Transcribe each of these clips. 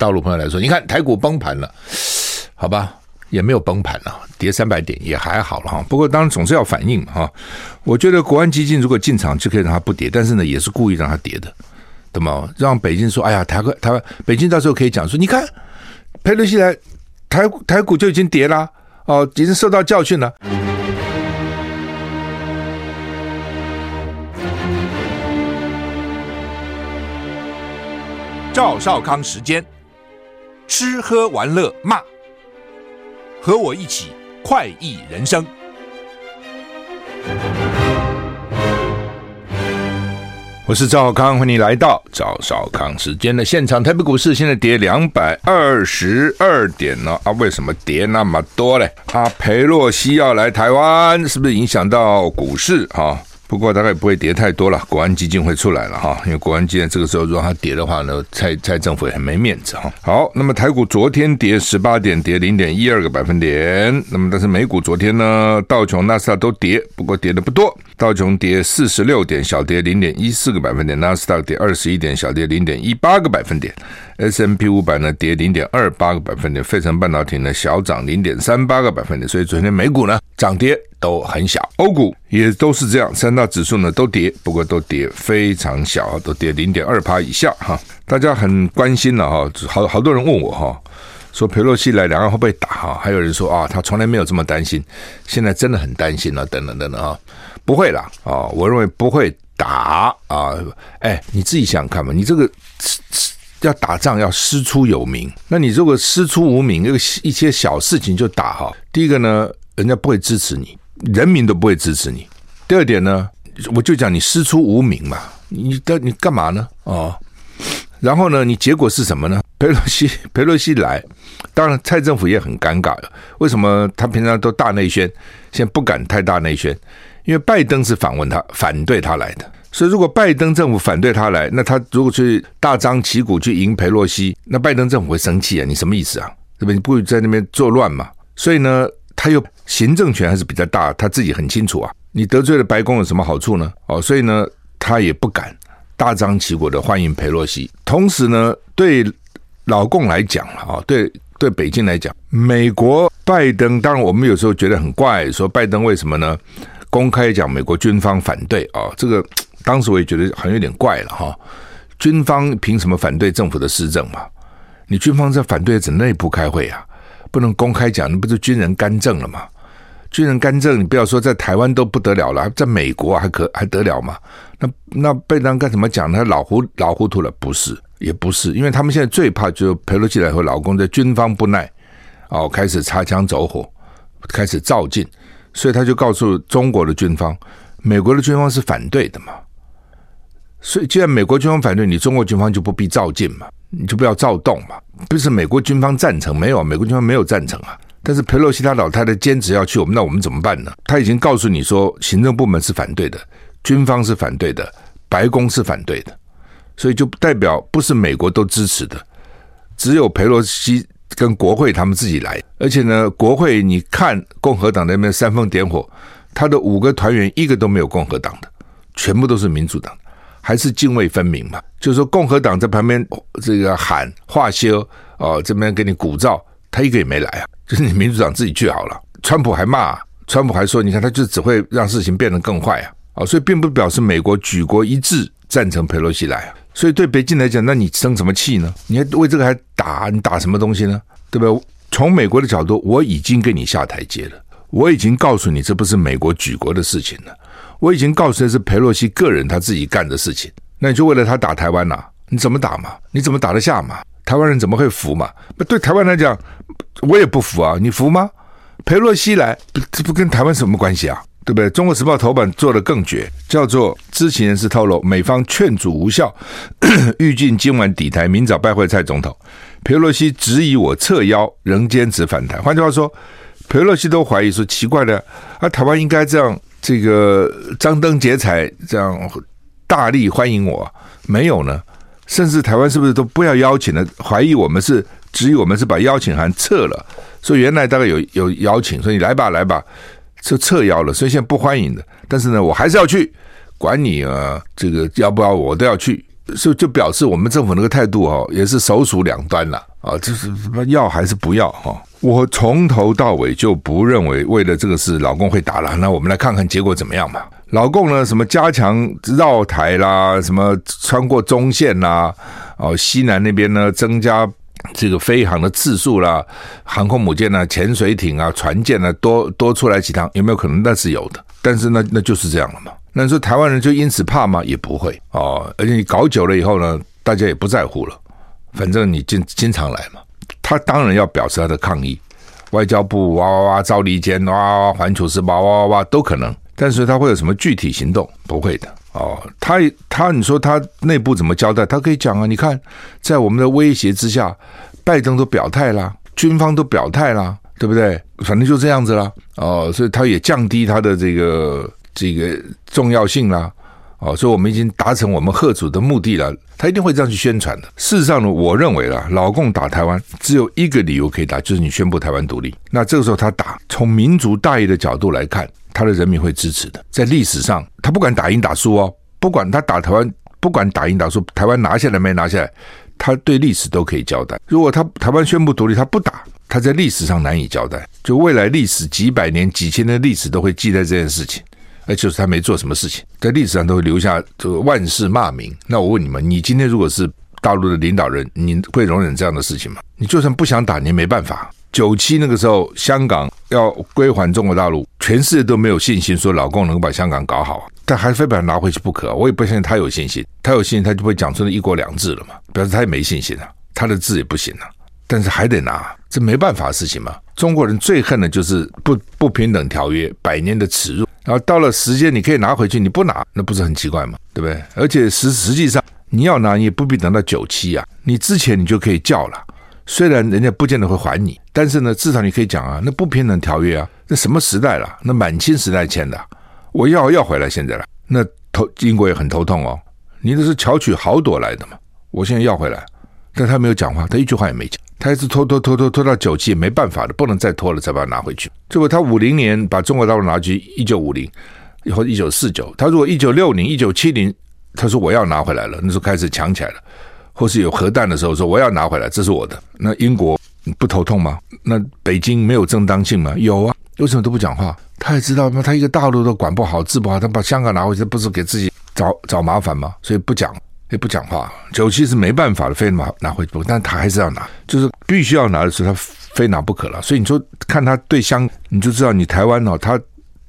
大陆朋友来说，你看台股崩盘了，好吧，也没有崩盘了，跌三百点也还好了哈。不过当然总是要反应哈。我觉得国安基金如果进场就可以让它不跌，但是呢，也是故意让它跌的，对吗？让北京说，哎呀，台湾台湾北京到时候可以讲说，你看裴洛西来台台股就已经跌了哦，已经受到教训了。赵少康时间。吃喝玩乐骂，和我一起快意人生。我是赵康，欢迎来到赵少康时间的现场。台北股市现在跌两百二十二点呢，啊，为什么跌那么多嘞？啊，裴洛西要来台湾，是不是影响到股市啊？不过大概不会跌太多了，国安基金会出来了哈，因为国安基金这个时候如果它跌的话呢，蔡蔡政府也很没面子哈。好，那么台股昨天跌十八点，跌零点一二个百分点。那么但是美股昨天呢，道琼、纳斯达都跌，不过跌的不多。道琼跌四十六点，小跌零点一四个百分点；纳斯达克跌二十一点，小跌零点一八个百分点 S M P 五百呢跌零点二八个百分点；费城半导体呢小涨零点三八个百分点。所以昨天美股呢涨跌都很小，欧股也都是这样，三大指数呢都跌，不过都跌非常小，都跌零点二趴以下哈。大家很关心了哈，好好多人问我哈。说佩洛西来，两岸会不会打哈？还有人说啊，他从来没有这么担心，现在真的很担心了，等等等等啊，不会啦啊，我认为不会打啊。哎，你自己想想看嘛，你这个要打仗要师出有名，那你如果师出无名，这个一些小事情就打哈，第一个呢，人家不会支持你，人民都不会支持你。第二点呢，我就讲你师出无名嘛，你的你干嘛呢？哦。然后呢，你结果是什么呢？佩洛西，佩洛西来，当然蔡政府也很尴尬了。为什么他平常都大内宣，现在不敢太大内宣？因为拜登是反问他，反对他来的。所以如果拜登政府反对他来，那他如果去大张旗鼓去迎裴洛西，那拜登政府会生气啊！你什么意思啊？对不对？你不会在那边作乱嘛？所以呢，他又行政权还是比较大，他自己很清楚啊。你得罪了白宫有什么好处呢？哦，所以呢，他也不敢。大张旗鼓的欢迎裴洛西，同时呢，对老共来讲啊，对对北京来讲，美国拜登，当然我们有时候觉得很怪，说拜登为什么呢？公开讲美国军方反对啊，这个当时我也觉得好像有点怪了哈。军方凭什么反对政府的施政嘛？你军方在反对，只内部开会啊，不能公开讲，那不是军人干政了吗？军人干政，你不要说在台湾都不得了了，在美国还可还得了吗？那那拜登干什么讲呢？老糊老糊涂了？不是，也不是，因为他们现在最怕就是裴洛西来和老公在军方不耐，哦，开始擦枪走火，开始躁进，所以他就告诉中国的军方，美国的军方是反对的嘛。所以既然美国军方反对，你中国军方就不必照进嘛，你就不要躁动嘛。不是美国军方赞成没有？美国军方没有赞成啊。但是裴洛西他老太太坚持要去，我们那我们怎么办呢？他已经告诉你说，行政部门是反对的，军方是反对的，白宫是反对的，所以就代表不是美国都支持的，只有裴洛西跟国会他们自己来。而且呢，国会你看共和党那边煽风点火，他的五个团员一个都没有共和党的，全部都是民主党，还是泾渭分明嘛？就是说共和党在旁边这个喊话修哦，这边给你鼓噪，他一个也没来啊。就是你民主党自己去好了，川普还骂，川普还说，你看他就只会让事情变得更坏啊，啊，所以并不表示美国举国一致赞成佩洛西来啊，所以对北京来讲，那你生什么气呢？你还为这个还打？你打什么东西呢？对不对？从美国的角度，我已经给你下台阶了，我已经告诉你这不是美国举国的事情了，我已经告诉你是裴洛西个人他自己干的事情，那你就为了他打台湾呐？你怎么打嘛？你怎么打得下嘛？台湾人怎么会服嘛？那对台湾来讲。我也不服啊，你服吗？裴洛西来，这不跟台湾什么关系啊？对不对？中国时报头版做得更绝，叫做知情人士透露，美方劝阻无效，预计今晚抵台，明早拜会蔡总统。裴洛西质疑我撤邀，仍坚持反台。换句话说，裴洛西都怀疑说奇怪的，啊，台湾应该这样，这个张灯结彩，这样大力欢迎我，没有呢？甚至台湾是不是都不要邀请了？怀疑我们是。质疑我们是把邀请函撤了，所以原来大概有有邀请，所以你来吧来吧，就撤邀了，所以现在不欢迎的。但是呢，我还是要去，管你啊，这个要不要我都要去，所以就表示我们政府那个态度哦，也是首鼠两端了啊，就是要还是不要哈？我从头到尾就不认为为了这个事老共会打了。那我们来看看结果怎么样嘛？老共呢，什么加强绕台啦，什么穿过中线啦，哦，西南那边呢增加这个飞航的次数啦，航空母舰啊、潜水艇啊、船舰啊多多出来几趟，有没有可能？那是有的。但是那那就是这样了嘛。那你说台湾人就因此怕吗？也不会哦。而且你搞久了以后呢，大家也不在乎了。反正你经经常来嘛，他当然要表示他的抗议。外交部哇哇哇，赵立坚哇哇哇，环球时报哇哇哇都可能，但是他会有什么具体行动？不会的哦。他他你说他内部怎么交代？他可以讲啊。你看，在我们的威胁之下，拜登都表态啦，军方都表态啦，对不对？反正就这样子啦。哦，所以他也降低他的这个这个重要性啦。哦，所以我们已经达成我们贺主的目的了。他一定会这样去宣传的。事实上呢，我认为啦，老共打台湾只有一个理由可以打，就是你宣布台湾独立。那这个时候他打，从民族大义的角度来看，他的人民会支持的。在历史上，他不管打赢打输哦，不管他打台湾，不管打赢打输，台湾拿下来没拿下来，他对历史都可以交代。如果他台湾宣布独立，他不打，他在历史上难以交代。就未来历史几百年、几千年的历史都会记在这件事情。那就是他没做什么事情，在历史上都会留下这个万世骂名。那我问你们，你今天如果是大陆的领导人，你会容忍这样的事情吗？你就算不想打，你也没办法。九七那个时候，香港要归还中国大陆，全世界都没有信心说老共能把香港搞好，但还非把它拿回去不可。我也不相信他有信心，他有信心他就会讲出一国两制了嘛，表示他也没信心啊，他的字也不行啊，但是还得拿，这没办法的事情嘛。中国人最恨的就是不不平等条约，百年的耻辱。然后到了时间，你可以拿回去，你不拿，那不是很奇怪吗？对不对？而且实实际上，你要拿，你也不必等到九七啊，你之前你就可以叫了。虽然人家不见得会还你，但是呢，至少你可以讲啊，那不平等条约啊，那什么时代了？那满清时代签的，我要要回来，现在了。那头英国也很头痛哦，你这是巧取豪夺来的嘛？我现在要回来，但他没有讲话，他一句话也没讲。他一直拖拖拖拖拖到九七也没办法的，不能再拖了，才把它拿回去。结果他五零年把中国大陆拿去，一九五零，以后一九四九。他如果一九六零、一九七零，他说我要拿回来了，那时候开始强起来了，或是有核弹的时候说我要拿回来，这是我的。那英国不头痛吗？那北京没有正当性吗？有啊，为什么都不讲话？他也知道吗？他一个大陆都管不好、治不好，他把香港拿回去，不是给自己找找麻烦吗？所以不讲。也不讲话，九七是没办法的，非拿拿回去，但他还是要拿，就是必须要拿的时候，他非拿不可了。所以你说看他对香，你就知道你台湾哦，他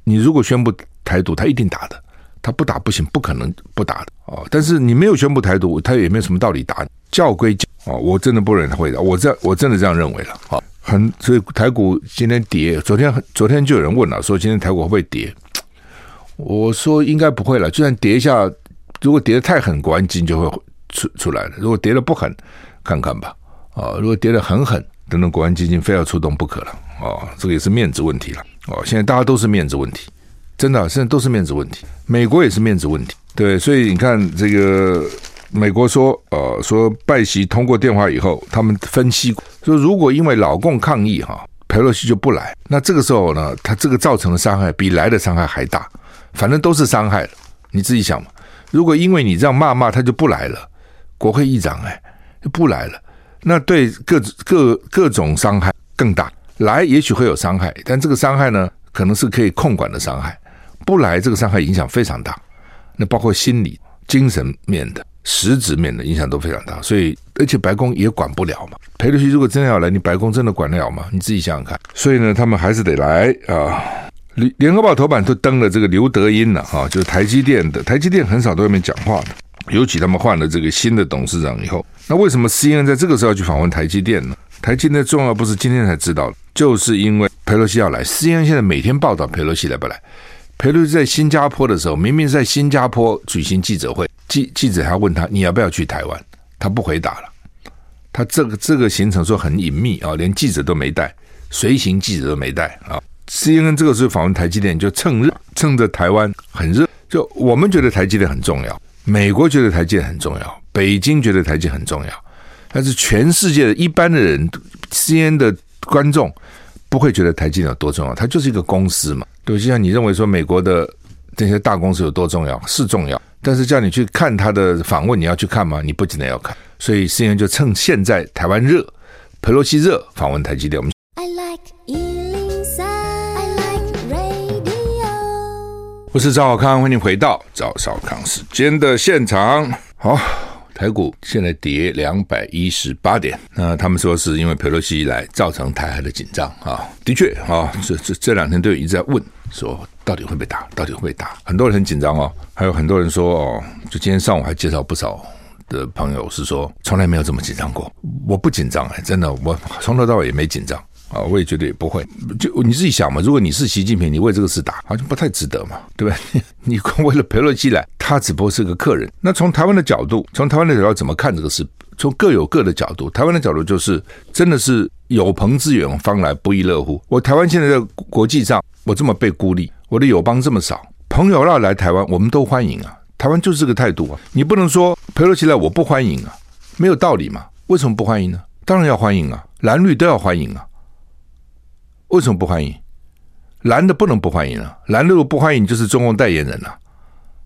你如果宣布台独，他一定打的，他不打不行，不可能不打的哦。但是你没有宣布台独，他也没有什么道理打，叫归叫哦，我真的不认为他会的，我这我真的这样认为了啊。很所以台股今天跌，昨天昨天就有人问了，说今天台股会不会跌？我说应该不会了，就算跌一下。如果跌得太狠，国安基金就会出出来了；如果跌得不狠，看看吧。啊，如果跌得很狠，等等国安基金非要出动不可了。哦，这个也是面子问题了。哦，现在大家都是面子问题，真的，现在都是面子问题。美国也是面子问题，对。所以你看，这个美国说，呃，说拜习通过电话以后，他们分析说，如果因为老共抗议哈，佩洛西就不来，那这个时候呢，他这个造成的伤害比来的伤害还大。反正都是伤害，你自己想嘛。如果因为你这样骂骂他就不来了，国会议长哎就不来了，那对各各各种伤害更大。来也许会有伤害，但这个伤害呢，可能是可以控管的伤害；不来这个伤害影响非常大，那包括心理、精神面的、实质面的影响都非常大。所以，而且白宫也管不了嘛。裴洛西如果真的要来，你白宫真的管得了吗？你自己想想看。所以呢，他们还是得来啊。联联合报头版都登了这个刘德音了哈，就是台积电的。台积电很少在外面讲话的，尤其他们换了这个新的董事长以后，那为什么 CNN 在这个时候要去访问台积电呢？台积电的重要不是今天才知道，就是因为佩洛西要来。CNN 现在每天报道佩洛西来不来。佩洛西在新加坡的时候，明明在新加坡举行记者会，记记者还问他你要不要去台湾，他不回答了。他这个这个行程说很隐秘啊，连记者都没带，随行记者都没带啊。CNN 这个时候访问台积电，就趁热，趁着台湾很热，就我们觉得台积电很重要，美国觉得台积电很重要，北京觉得台积电很重要，但是全世界的一般的人，CNN 的观众不会觉得台积电有多重要，它就是一个公司嘛，对，就像你认为说美国的这些大公司有多重要，是重要，但是叫你去看他的访问，你要去看吗？你不仅得要看，所以 CNN 就趁现在台湾热，佩洛西热访问台积电，我们。我是赵少康，欢迎回到赵少康时间的现场。好，台股现在跌两百一十八点。那他们说是因为佩洛西来造成台海的紧张啊，的确啊，这这这两天都一直在问说到底会不会打，到底会不会打？很多人很紧张哦，还有很多人说哦，就今天上午还介绍不少。的朋友是说，从来没有这么紧张过。我不紧张哎，真的，我从头到尾也没紧张啊，我也觉得也不会。就你自己想嘛，如果你是习近平，你为这个事打，好像不太值得嘛，对不对？你光为了裴洛西来，他只不过是个客人。那从台湾的角度，从台湾的角度怎么看这个事？从各有各的角度，台湾的角度就是真的是有朋自远方来，不亦乐乎。我台湾现在在国际上，我这么被孤立，我的友邦这么少，朋友要来台湾，我们都欢迎啊。台湾就是这个态度啊！你不能说裴洛西来我不欢迎啊，没有道理嘛？为什么不欢迎呢？当然要欢迎啊，蓝绿都要欢迎啊。为什么不欢迎？蓝的不能不欢迎啊，蓝的如果不欢迎就是中共代言人啊。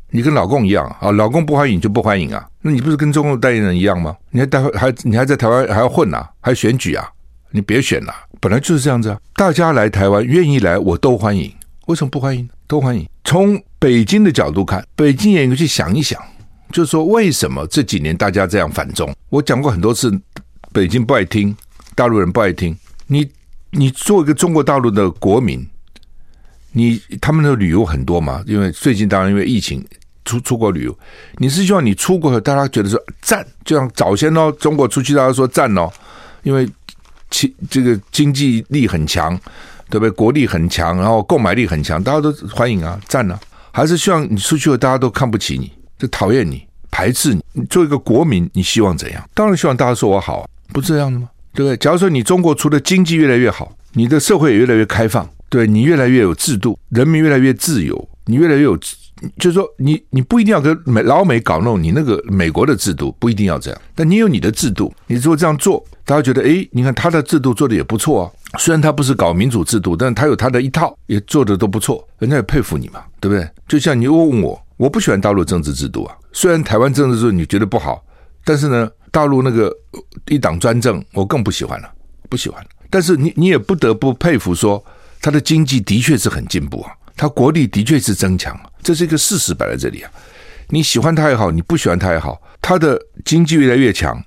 你跟老共一样啊，老共不欢迎就不欢迎啊，那你不是跟中共代言人一样吗？你还待会还你还在台湾还要混啊，还选举啊？你别选了，本来就是这样子啊！大家来台湾愿意来我都欢迎，为什么不欢迎？都欢迎。从北京的角度看，北京也应该去想一想，就是说为什么这几年大家这样反中？我讲过很多次，北京不爱听，大陆人不爱听。你你做一个中国大陆的国民，你他们的旅游很多嘛？因为最近当然因为疫情出出国旅游，你是希望你出国后大家觉得说赞，就像早先哦，中国出去大家说赞哦，因为其这个经济力很强。对不对？国力很强，然后购买力很强，大家都欢迎啊，赞啊！还是希望你出去了，大家都看不起你，就讨厌你，排斥你。你做一个国民，你希望怎样？当然希望大家说我好，不是这样的吗？对？假如说你中国除了经济越来越好，你的社会也越来越开放，对你越来越有制度，人民越来越自由，你越来越有。就是说你，你不一定要跟美老美搞弄你那个美国的制度，不一定要这样。但你有你的制度，你如果这样做，大家觉得，哎，你看他的制度做的也不错啊。虽然他不是搞民主制度，但他有他的一套，也做的都不错，人家也佩服你嘛，对不对？就像你问我，我不喜欢大陆政治制度啊。虽然台湾政治制度你觉得不好，但是呢，大陆那个一党专政，我更不喜欢了，不喜欢。但是你你也不得不佩服说，他的经济的确是很进步啊。他国力的确是增强，这是一个事实摆在这里啊。你喜欢他也好，你不喜欢他也好，他的经济越来越强，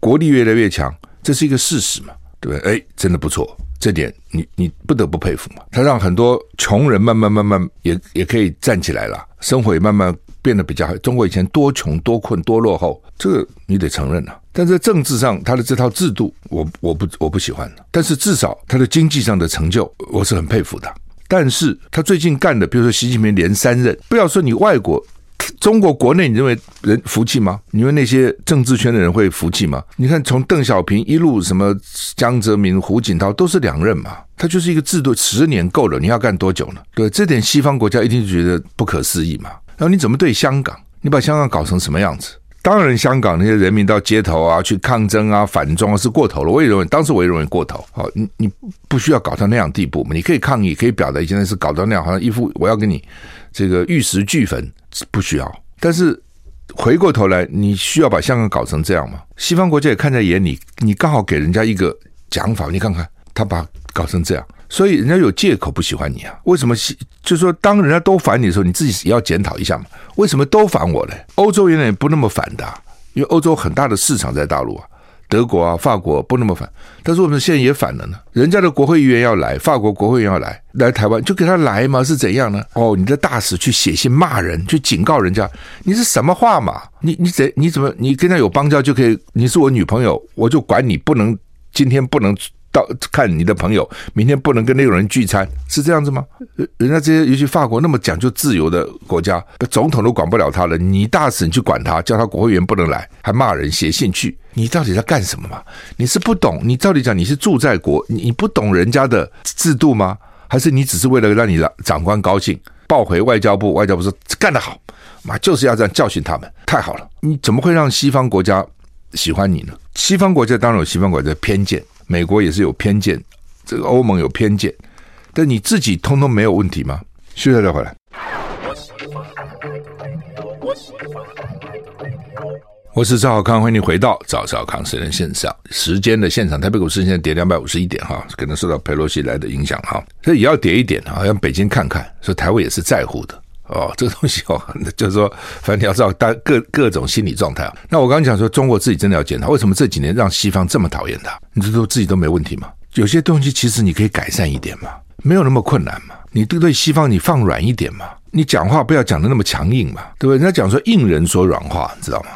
国力越来越强，这是一个事实嘛，对不对？哎，真的不错，这点你你不得不佩服嘛。他让很多穷人慢慢慢慢也也可以站起来了，生活也慢慢变得比较好。中国以前多穷多困多落后，这个你得承认啊。但在政治上，他的这套制度，我我不我不喜欢。但是至少他的经济上的成就，我是很佩服的。但是他最近干的，比如说习近平连三任，不要说你外国，中国国内，你认为人服气吗？你认为那些政治圈的人会服气吗？你看，从邓小平一路什么江泽民、胡锦涛都是两任嘛，他就是一个制度，十年够了，你要干多久呢？对，这点西方国家一定觉得不可思议嘛。然后你怎么对香港？你把香港搞成什么样子？当然，香港那些人民到街头啊，去抗争啊、反中啊，是过头了。我也认为，当时我也认为过头。好，你你不需要搞到那样地步嘛？你可以抗议，可以表达，现在是搞到那样，好像一副我要跟你这个玉石俱焚，不需要。但是回过头来，你需要把香港搞成这样吗？西方国家也看在眼里，你刚好给人家一个讲法，你看看他把搞成这样。所以人家有借口不喜欢你啊？为什么？就是说，当人家都烦你的时候，你自己也要检讨一下嘛。为什么都烦我呢？欧洲原来也不那么烦的，因为欧洲很大的市场在大陆啊，德国啊、法国不那么烦。但是我们现在也烦了呢。人家的国会议员要来，法国国会议员要来来台湾，就给他来嘛？是怎样呢？哦，你的大使去写信骂人，去警告人家，你是什么话嘛？你你怎你怎么你跟他有邦交就可以？你是我女朋友，我就管你不能今天不能。到看你的朋友，明天不能跟那个人聚餐，是这样子吗？人家这些，尤其法国那么讲究自由的国家，总统都管不了他了，你大使你去管他，叫他国会议员不能来，还骂人写信去，你到底在干什么嘛？你是不懂，你到底讲你是住在国，你不懂人家的制度吗？还是你只是为了让你的长官高兴，报回外交部？外交部说干得好，妈就是要这样教训他们，太好了！你怎么会让西方国家喜欢你呢？西方国家当然有西方国家的偏见。美国也是有偏见，这个欧盟有偏见，但你自己通通没有问题吗？休息再回来。我是赵小康，欢迎你回到赵小康私人线上时间的现场。台北股市现在跌两百五十一点哈，可能受到佩洛西来的影响哈，所以也要跌一点哈，让北京看看，说台湾也是在乎的哦。这个东西哦，就是说，反正你要知道大各各种心理状态啊。那我刚刚讲说，中国自己真的要检讨，为什么这几年让西方这么讨厌他？你这都自己都没问题吗？有些东西其实你可以改善一点嘛，没有那么困难嘛。你对对西方你放软一点嘛，你讲话不要讲的那么强硬嘛，对不对？人家讲说硬人说软话，你知道吗？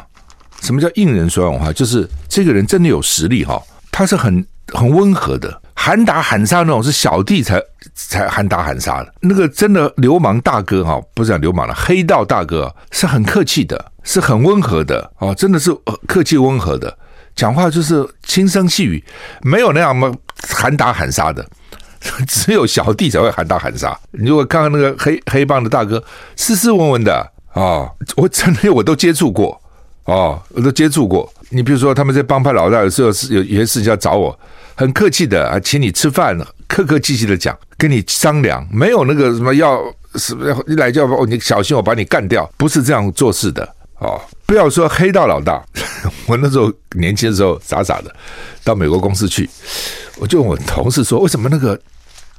什么叫硬人说软话？就是这个人真的有实力哈，他是很很温和的，喊打喊杀那种是小弟才才喊打喊杀的。那个真的流氓大哥哈，不是讲流氓了，黑道大哥是很客气的，是很温和的哦，真的是客气温和的，讲话就是轻声细语，没有那样么喊打喊杀的，只有小弟才会喊打喊杀。你如果看看那个黑黑帮的大哥，斯斯文文的哦，我真的我都接触过。哦，我都接触过。你比如说，他们这帮派老大有时候是有有些事情要找我，很客气的啊，请你吃饭，客客气气的讲，跟你商量，没有那个什么要什么一来就要哦，你小心我把你干掉，不是这样做事的哦。不要说黑道老大，我那时候年轻的时候傻傻的到美国公司去，我就问我同事说，为什么那个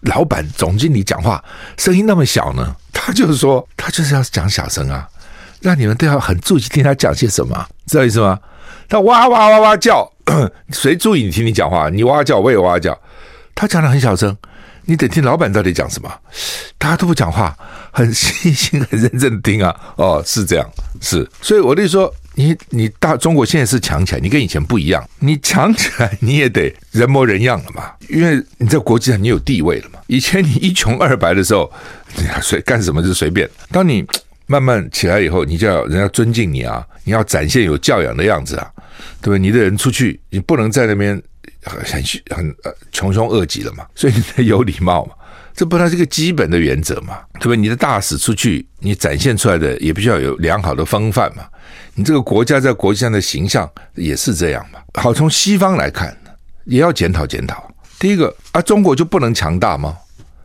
老板总经理讲话声音那么小呢？他就是说，他就是要讲小声啊。那你们都要很注意听他讲些什么，知道意思吗？他哇哇哇哇叫，谁注意你听你讲话？你哇叫，我也哇叫。他讲的很小声，你得听老板到底讲什么。大家都不讲话，很细心、很认真的听啊。哦，是这样，是。所以我就说，你你大中国现在是强起来，你跟以前不一样。你强起来，你也得人模人样了嘛，因为你在国际上你有地位了嘛。以前你一穷二白的时候，你随干什么就随便。当你慢慢起来以后，你就要人家尊敬你啊！你要展现有教养的样子啊，对不对？你的人出去，你不能在那边很很很呃穷凶恶极了嘛，所以你得有礼貌嘛，这不它是个基本的原则嘛，对不对？你的大使出去，你展现出来的也必须要有良好的风范嘛，你这个国家在国际上的形象也是这样嘛。好，从西方来看，也要检讨检讨。第一个啊，中国就不能强大吗？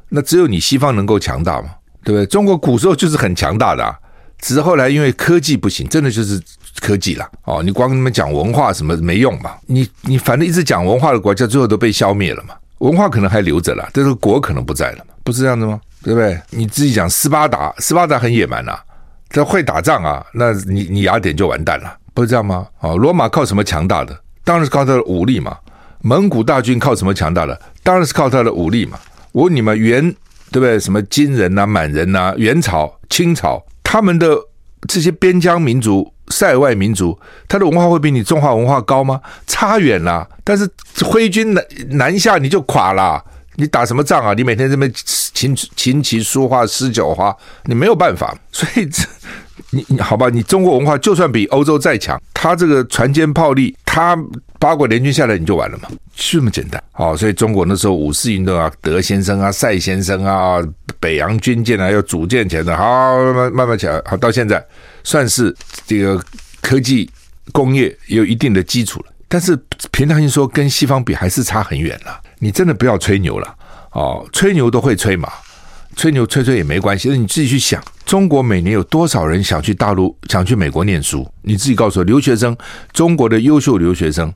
那只有你西方能够强大吗？对不对？中国古时候就是很强大的啊，只是后来因为科技不行，真的就是科技了哦。你光跟他们讲文化什么没用嘛？你你反正一直讲文化的国家，最后都被消灭了嘛。文化可能还留着了，但是国可能不在了嘛，不是这样子吗？对不对？你自己讲斯巴达，斯巴达很野蛮呐，他会打仗啊，那你你雅典就完蛋了，不是这样吗？哦，罗马靠什么强大的？当然是靠他的武力嘛。蒙古大军靠什么强大的？当然是靠他的武力嘛。我问你们元。对不对？什么金人呐、满人呐、元朝、清朝，他们的这些边疆民族、塞外民族，他的文化会比你中华文化高吗？差远了。但是挥军南南下，你就垮了。你打什么仗啊？你每天这么琴琴棋书画诗酒花，你没有办法。所以这。你你好吧，你中国文化就算比欧洲再强，他这个船坚炮利，他八国联军下来你就完了嘛，就这么简单。好，所以中国那时候五四运动啊，德先生啊，赛先生啊，北洋军舰啊，要组建起来的，好慢慢慢慢起来，好到现在算是这个科技工业有一定的基础了。但是平常心说，跟西方比还是差很远了。你真的不要吹牛了，哦，吹牛都会吹嘛。吹牛吹吹也没关系，那你自己去想，中国每年有多少人想去大陆、想去美国念书？你自己告诉我，留学生，中国的优秀留学生，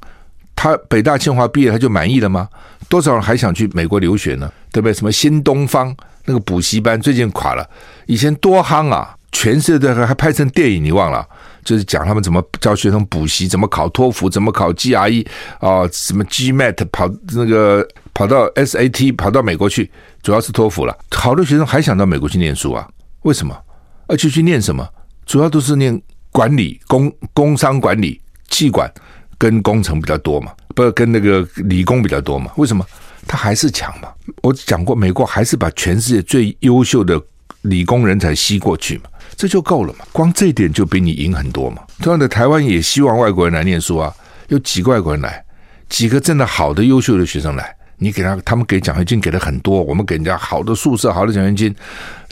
他北大清华毕业他就满意了吗？多少人还想去美国留学呢？对不对？什么新东方那个补习班最近垮了，以前多夯啊，全世界还拍成电影，你忘了？就是讲他们怎么教学生补习，怎么考托福，怎么考 GRE 啊，什么 GMAT 跑那个跑到 SAT 跑到美国去。主要是托福了，好多学生还想到美国去念书啊？为什么？而且去念什么？主要都是念管理、工工商管理、企管跟工程比较多嘛，不是跟那个理工比较多嘛？为什么？他还是强嘛？我讲过，美国还是把全世界最优秀的理工人才吸过去嘛，这就够了嘛。光这一点就比你赢很多嘛。同样的，台湾也希望外国人来念书啊，有几个外国人来，几个真的好的优秀的学生来。你给他，他们给奖学金给的很多，我们给人家好的宿舍、好的奖学金，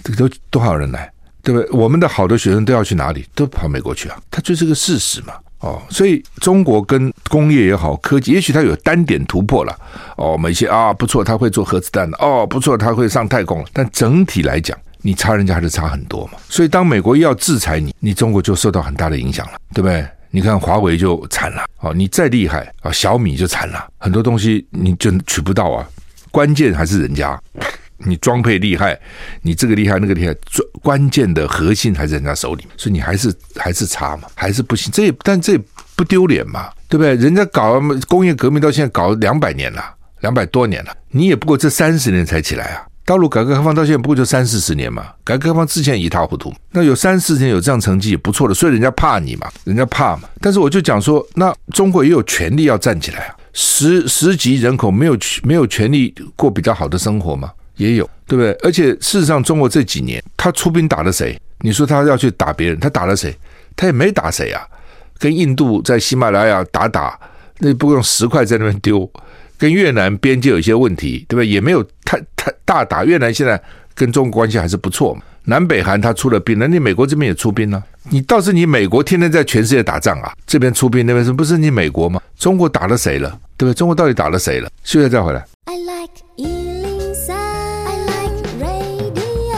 这都多少人来，对不对？我们的好的学生都要去哪里？都跑美国去啊！它就是个事实嘛。哦，所以中国跟工业也好，科技也许它有单点突破了。哦，某些啊不错，他会做核子弹的。哦，不错，他会上太空了。但整体来讲，你差人家还是差很多嘛。所以当美国要制裁你，你中国就受到很大的影响了，对不对？你看华为就惨了，哦，你再厉害啊，小米就惨了，很多东西你就取不到啊。关键还是人家，你装配厉害，你这个厉害那个厉害，关键的核心还是人家手里，所以你还是还是差嘛，还是不行。这也但这也不丢脸嘛，对不对？人家搞工业革命到现在搞两百年了，两百多年了，你也不过这三十年才起来啊。大陆改革开放到现在不过就三四十年嘛，改革开放之前一塌糊涂，那有三四十年有这样成绩也不错的，所以人家怕你嘛，人家怕嘛。但是我就讲说，那中国也有权利要站起来啊，十十级人口没有没有权利过比较好的生活嘛？也有，对不对？而且事实上，中国这几年他出兵打了谁？你说他要去打别人，他打了谁？他也没打谁啊，跟印度在喜马拉雅打打，那不用十块在那边丢。跟越南边界有一些问题，对吧？也没有太太大打。越南现在跟中国关系还是不错嘛。南北韩他出了兵，那你美国这边也出兵了。你倒是你美国天天在全世界打仗啊，这边出兵，那边是不是你美国吗？中国打了谁了？对不对？中国到底打了谁了？休息再回来。I like 103, I like radio。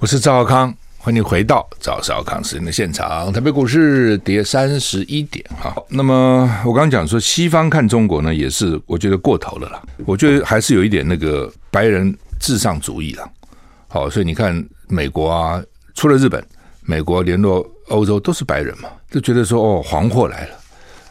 我是赵浩康。欢迎回到赵少康时间的现场。台北股市跌三十一点，哈。那么我刚刚讲说，西方看中国呢，也是我觉得过头了啦。我觉得还是有一点那个白人至上主义了。好，所以你看美国啊，除了日本，美国联络欧洲都是白人嘛，就觉得说哦，黄祸来了，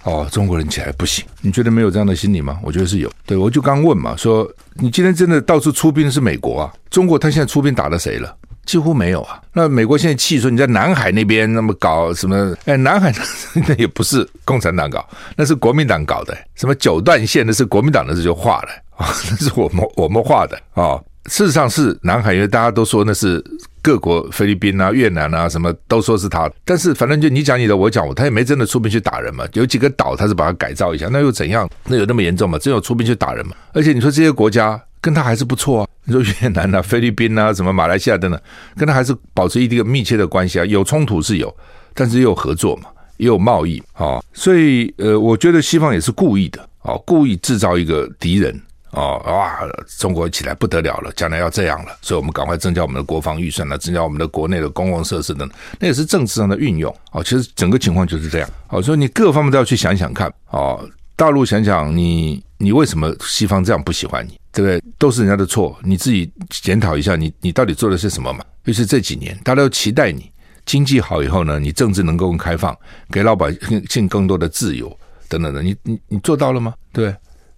哦，中国人起来不行。你觉得没有这样的心理吗？我觉得是有。对，我就刚问嘛，说你今天真的到处出兵是美国啊？中国他现在出兵打了谁了？几乎没有啊！那美国现在气说你在南海那边那么搞什么？哎，南海 那也不是共产党搞，那是国民党搞的。什么九段线那是国民党的这就画的啊，那是我们我们画的啊。事实上是南海，因为大家都说那是各国菲律宾啊、越南啊什么都说是他。但是反正就你讲你的，我讲我，他也没真的出兵去打人嘛。有几个岛他是把它改造一下，那又怎样？那有那么严重吗？真有出兵去打人吗？而且你说这些国家。跟他还是不错啊，你说越南啊、菲律宾啊、什么马来西亚等等，跟他还是保持一定密切的关系啊。有冲突是有，但是也有合作嘛，也有贸易啊。所以呃，我觉得西方也是故意的啊，故意制造一个敌人啊，哇，中国起来不得了了，将来要这样了，所以我们赶快增加我们的国防预算了，增加我们的国内的公共设施等等，那也是政治上的运用啊。其实整个情况就是这样啊，所以你各方面都要去想想看啊。大陆想想你，你为什么西方这样不喜欢你？对不对？都是人家的错，你自己检讨一下你，你到底做的是什么嘛？尤其是这几年，大家都期待你经济好以后呢，你政治能够更开放，给老百姓更多的自由等等的，你你你做到了吗？对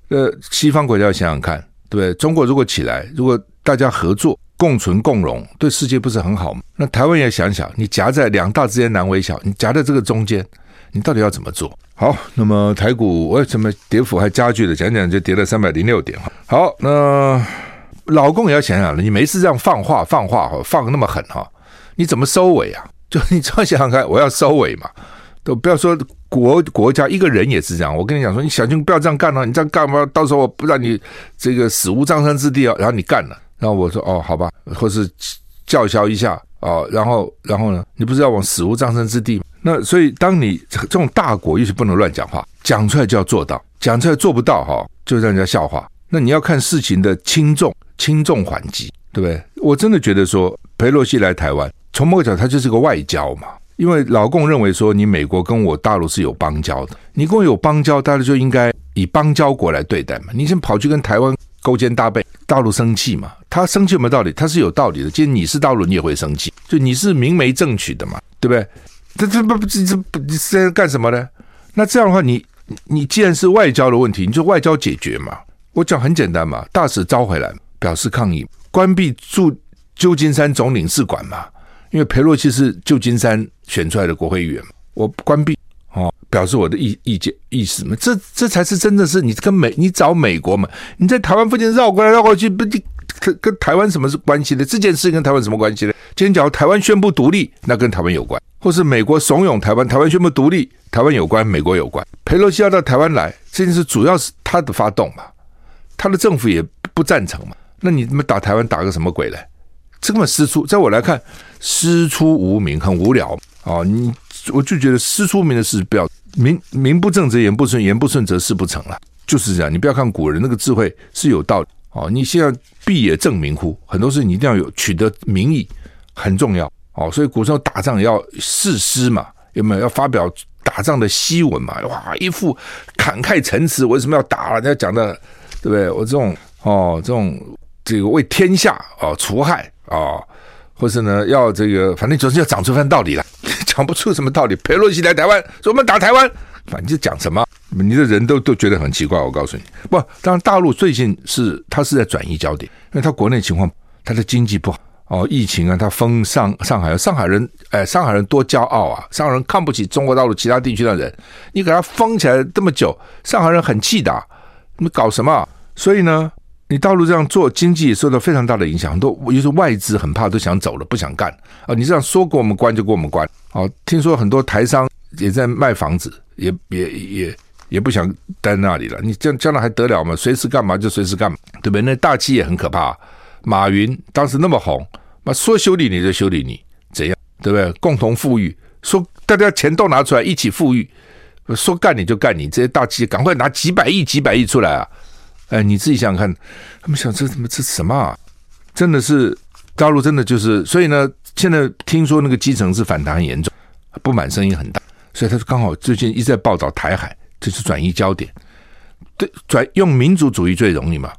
对？呃，西方国家要想想看，对不对？中国如果起来，如果大家合作、共存共荣，对世界不是很好吗？那台湾也想想，你夹在两大之间难为小，你夹在这个中间。你到底要怎么做？好，那么台股为什么跌幅还加剧了？讲讲就跌了三百零六点哈。好，那老公也要想想了，你没事这样放话放话哈，放那么狠哈，你怎么收尾啊？就你这样想想看，我要收尾嘛，都不要说国国家一个人也是这样。我跟你讲说，你小心不要这样干了，你这样干嘛？到时候我不让你这个死无葬身之地啊。然后你干了，然后我说哦，好吧，或是叫嚣一下哦，然后然后呢，你不是要往死无葬身之地吗？那所以，当你这种大国，尤其不能乱讲话，讲出来就要做到，讲出来做不到哈，就让人家笑话。那你要看事情的轻重，轻重缓急，对不对？我真的觉得说，裴洛西来台湾，从某个角度，他就是个外交嘛。因为老共认为说，你美国跟我大陆是有邦交的，你跟我有邦交，大陆就应该以邦交国来对待嘛。你先跑去跟台湾勾肩搭背，大陆生气嘛？他生气有没有道理？他是有道理的。既然你是大陆，你也会生气，就你是明媒正娶的嘛，对不对？这这不不这这不你是在干什么呢？那这样的话，你你既然是外交的问题，你就外交解决嘛。我讲很简单嘛，大使召回来表示抗议，关闭驻旧金山总领事馆嘛。因为裴洛西是旧金山选出来的国会议员，我关闭哦，表示我的意意见意思嘛。这这才是真的是你跟美你找美国嘛？你在台湾附近绕过来绕过去，不你跟跟台湾什么是关系的？这件事跟台湾什么关系呢？今天假如台湾宣布独立，那跟台湾有关。或是美国怂恿台湾，台湾宣布独立，台湾有关，美国有关。佩洛西要到台湾来，这件事主要是他的发动嘛，他的政府也不赞成嘛。那你他妈打台湾打个什么鬼嘞？这么师出，在我来看，师出无名，很无聊啊！你我就觉得师出名的事不要名名不正则言不顺，言不顺则事不成了，就是这样。你不要看古人那个智慧是有道理哦。你现在必也正名乎？很多事你一定要有取得名义，很重要。哦，所以古时候打仗也要誓师嘛，有没有要发表打仗的檄文嘛，哇，一副慷慨陈词，为什么要打？人家讲的对不对？我这种哦，这种这个为天下哦除害哦，或是呢要这个，反正总是要讲出番道理来，讲不出什么道理。裴洛西来台湾，说我们打台湾，反正就讲什么，你的人都都觉得很奇怪。我告诉你，不，当然大陆最近是他是在转移焦点，因为他国内情况，他的经济不好。哦，疫情啊，他封上上海，上海人，哎，上海人多骄傲啊！上海人看不起中国大陆其他地区的人，你给他封起来这么久，上海人很气的，你搞什么？所以呢，你大陆这样做，经济也受到非常大的影响，很多尤其是外资很怕，都想走了，不想干啊！你这样说给我们关就给我们关。哦，听说很多台商也在卖房子，也也也也不想待那里了。你这样将来还得了吗？随时干嘛就随时干嘛，对不对？那大企业很可怕。马云当时那么红，那说修理你就修理你，怎样？对不对？共同富裕，说大家钱都拿出来一起富裕，说干你就干你，这些大企业赶快拿几百亿、几百亿出来啊！哎，你自己想想看，他们想这怎么这什么啊？真的是大陆真的就是，所以呢，现在听说那个基层是反弹很严重，不满声音很大，所以他刚好最近一直在报道台海，这是转移焦点，对，转用民族主义最容易嘛，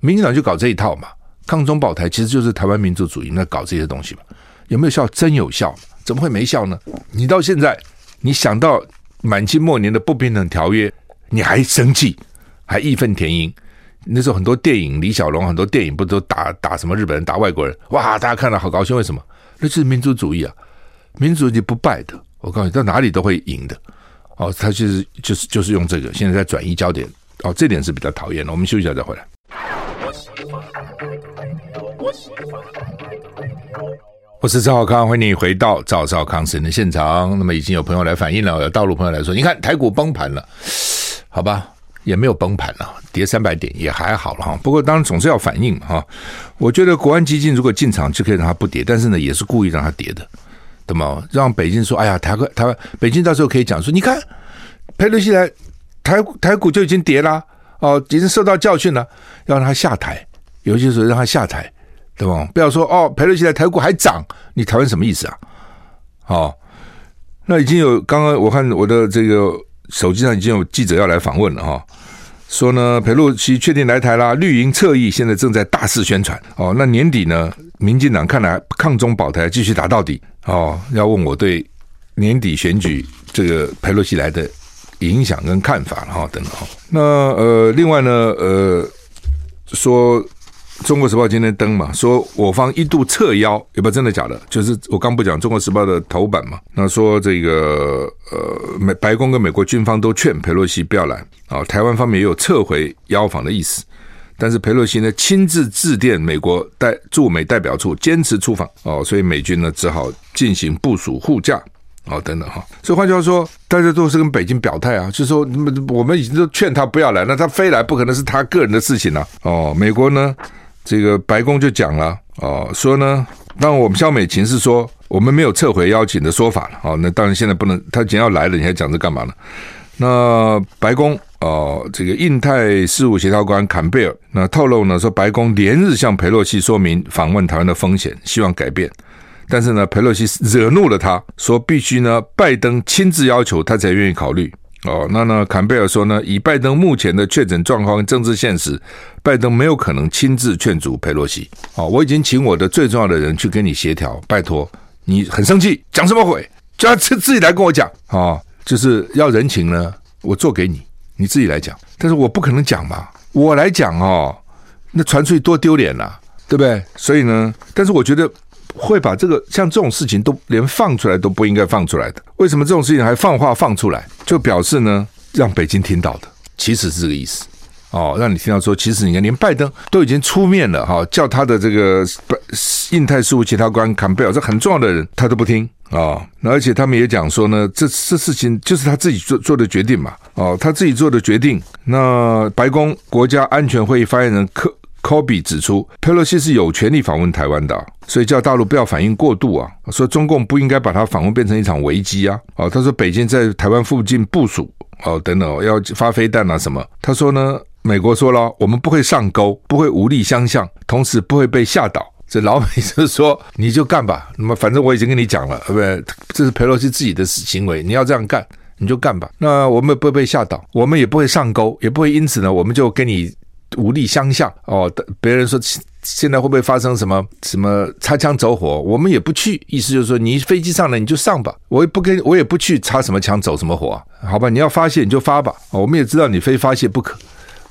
民进党就搞这一套嘛。抗中保台其实就是台湾民族主义，那搞这些东西嘛，有没有效？真有效，怎么会没效呢？你到现在，你想到满清末年的不平等条约，你还生气，还义愤填膺。那时候很多电影，李小龙很多电影不都打打什么日本人，打外国人，哇，大家看了好高兴，为什么？那就是民族主义啊，民族主义不败的，我告诉你，到哪里都会赢的。哦，他就是就是就是用这个，现在在转移焦点，哦，这点是比较讨厌的。我们休息一下再回来。我是赵少康，欢迎你回到赵少康时间的现场。那么已经有朋友来反映了，有大陆朋友来说，你看台股崩盘了，好吧，也没有崩盘了，跌三百点也还好了哈。不过当然总是要反应哈。我觉得国安基金如果进场就可以让它不跌，但是呢，也是故意让它跌的，对吗？让北京说，哎呀，台湾台湾北京到时候可以讲说，你看裴洛西来台台股就已经跌了哦，已经受到教训了，要让他下台，尤其是让他下台。对吧？不要说哦，裴洛西来台股还涨，你台湾什么意思啊？哦，那已经有刚刚我看我的这个手机上已经有记者要来访问了哈、哦，说呢，裴洛西确定来台啦，绿营侧翼现在正在大肆宣传哦。那年底呢，民进党看来抗中保台继续打到底哦。要问我对年底选举这个裴洛西来的影响跟看法哈、等等哈。那呃，另外呢，呃，说。中国时报今天登嘛，说我方一度侧邀，有没有真的假的？就是我刚不讲中国时报的头版嘛，那说这个呃美白宫跟美国军方都劝佩洛西不要来啊，台湾方面也有撤回邀访的意思，但是佩洛西呢亲自致电美国代驻美代表处，坚持出访哦，所以美军呢只好进行部署护驾哦等等哈，所以换句话说，大家都是跟北京表态啊，就是说我们已经都劝他不要来，那他非来不可能是他个人的事情了哦，美国呢？这个白宫就讲了哦，说呢，当我们萧美琴是说我们没有撤回邀请的说法了哦，那当然现在不能，他既然要来了，你还讲这干嘛呢？那白宫哦，这个印太事务协调官坎贝尔那透露呢，说白宫连日向佩洛西说明访问台湾的风险，希望改变，但是呢，佩洛西惹怒了他，说必须呢拜登亲自要求他才愿意考虑。哦，那呢？坎贝尔说呢，以拜登目前的确诊状况跟政治现实，拜登没有可能亲自劝阻佩洛西。哦，我已经请我的最重要的人去跟你协调，拜托你很生气，讲什么鬼？叫他自自己来跟我讲。哦，就是要人情呢，我做给你，你自己来讲。但是我不可能讲嘛，我来讲哦，那传出去多丢脸呐，对不对？所以呢，但是我觉得。会把这个像这种事情都连放出来都不应该放出来的，为什么这种事情还放话放出来？就表示呢，让北京听到的，其实是这个意思哦，让你听到说，其实你看，连拜登都已经出面了哈，叫他的这个印太事务协调官坎贝尔，这很重要的人，他都不听啊。那而且他们也讲说呢，这这事情就是他自己做做的决定嘛，哦，他自己做的决定。那白宫国家安全会议发言人科。科比指出，佩洛西是有权利访问台湾的，所以叫大陆不要反应过度啊。说中共不应该把他访问变成一场危机啊。哦，他说北京在台湾附近部署哦，等等要发飞弹啊什么。他说呢，美国说了，我们不会上钩，不会武力相向，同时不会被吓倒。这老美就是说，你就干吧。那么反正我已经跟你讲了，对不对？这是佩洛西自己的行为，你要这样干，你就干吧。那我们也不会被吓倒，我们也不会上钩，也不会因此呢，我们就跟你武力相向哦。别人说现在会不会发生什么什么擦枪走火，我们也不去。意思就是说，你飞机上来你就上吧，我也不跟我也不去擦什么枪走什么火，好吧？你要发泄你就发吧，我们也知道你非发泄不可。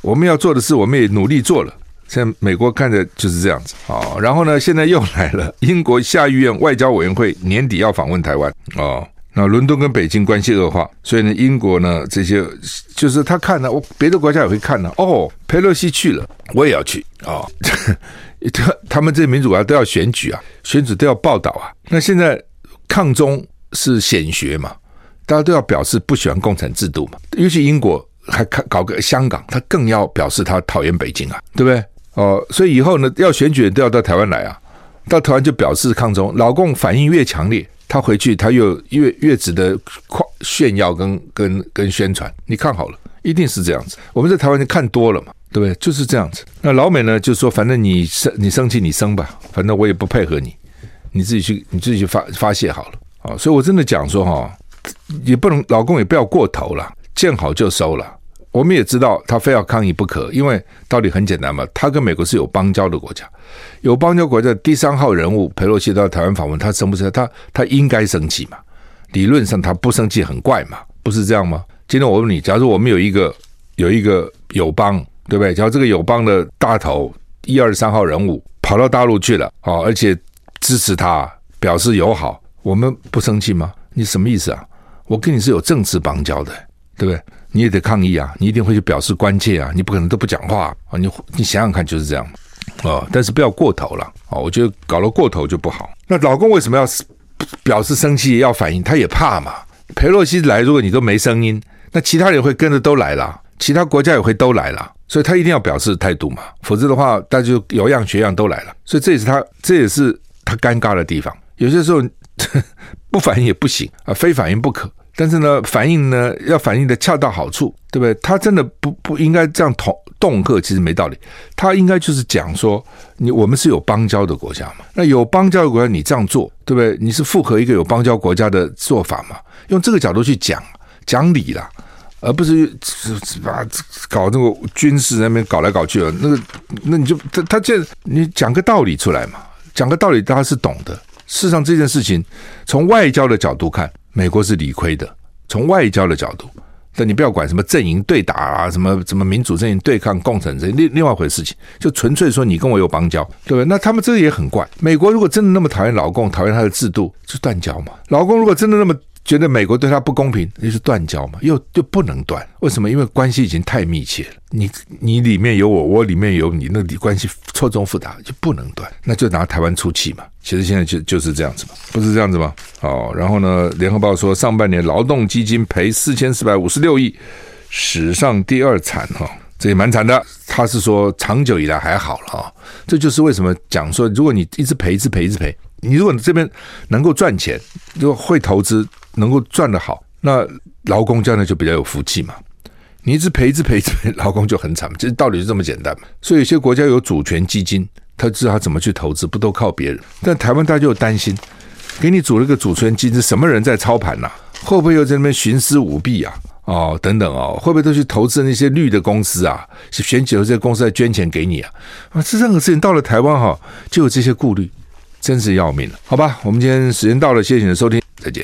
我们要做的事，我们也努力做了。现在美国看着就是这样子哦，然后呢，现在又来了，英国下议院外交委员会年底要访问台湾哦。那伦敦跟北京关系恶化，所以呢，英国呢这些就是他看呢，我别的国家也会看呢。哦，佩洛西去了，我也要去哦。他 他们这些民主国家都要选举啊，选举都要报道啊。那现在抗中是显学嘛，大家都要表示不喜欢共产制度嘛。尤其英国还看搞个香港，他更要表示他讨厌北京啊，对不对？哦，所以以后呢，要选举都要到台湾来啊，到台湾就表示抗中。老共反应越强烈，他回去他又越越值得夸炫耀跟跟跟宣传。你看好了，一定是这样子。我们在台湾就看多了嘛，对不对？就是这样子。那老美呢，就说反正你生你生气你生吧，反正我也不配合你，你自己去你自己去发发泄好了啊。所以我真的讲说哈，也不能老公也不要过头了，见好就收了。我们也知道他非要抗议不可，因为道理很简单嘛，他跟美国是有邦交的国家，有邦交国家第三号人物佩洛西到台湾访问，他生不生？他他应该生气嘛？理论上他不生气很怪嘛？不是这样吗？今天我问你，假如我们有一个有一个友邦，对不对？假如这个友邦的大头一二三号人物跑到大陆去了，哦，而且支持他，表示友好，我们不生气吗？你什么意思啊？我跟你是有政治邦交的，对不对？你也得抗议啊！你一定会去表示关切啊！你不可能都不讲话啊！你你想想看，就是这样哦。但是不要过头了啊！我觉得搞了过头就不好。那老公为什么要表示生气要反应？他也怕嘛。裴洛西来，如果你都没声音，那其他人会跟着都来了，其他国家也会都来了，所以他一定要表示态度嘛。否则的话，大家就有样学样都来了。所以这也是他，这也是他尴尬的地方。有些时候 不反应也不行啊，非反应不可。但是呢，反应呢要反应的恰到好处，对不对？他真的不不应该这样恫恫吓，其实没道理。他应该就是讲说，你我们是有邦交的国家嘛，那有邦交的国家你这样做，对不对？你是符合一个有邦交国家的做法嘛？用这个角度去讲讲理啦，而不是把搞那个军事那边搞来搞去了。那个那你就他他这你讲个道理出来嘛，讲个道理大家是懂的。事实上这件事情从外交的角度看。美国是理亏的，从外交的角度，但你不要管什么阵营对打啊，什么什么民主阵营对抗共产阵营，另另外一回事情，就纯粹说你跟我有邦交，对不对？那他们这个也很怪。美国如果真的那么讨厌老共，讨厌他的制度，就断交嘛。老共如果真的那么。觉得美国对他不公平，那是断交嘛？又就不能断？为什么？因为关系已经太密切了。你你里面有我，我里面有你，那里关系错综复杂，就不能断。那就拿台湾出气嘛。其实现在就就是这样子嘛，不是这样子吗？哦，然后呢，联合报说上半年劳动基金赔四千四百五十六亿，史上第二惨哈，这也蛮惨的。他是说长久以来还好了啊，这就是为什么讲说，如果你一直赔，一直赔，一直赔，你如果你这边能够赚钱，如果会投资。能够赚得好，那劳工这样就比较有福气嘛。你一直赔，一直赔，一直赔，劳工就很惨。这道理就这么简单嘛。所以有些国家有主权基金，他知道他怎么去投资，不都靠别人？但台湾大家就担心，给你组了个主权基金，什么人在操盘呐、啊？会不会又在那边徇私舞弊啊？哦，等等哦，会不会都去投资那些绿的公司啊？选举的这些公司在捐钱给你啊？啊，这任何事情到了台湾哈，就有这些顾虑，真是要命了。好吧，我们今天时间到了，谢谢你的收听，再见。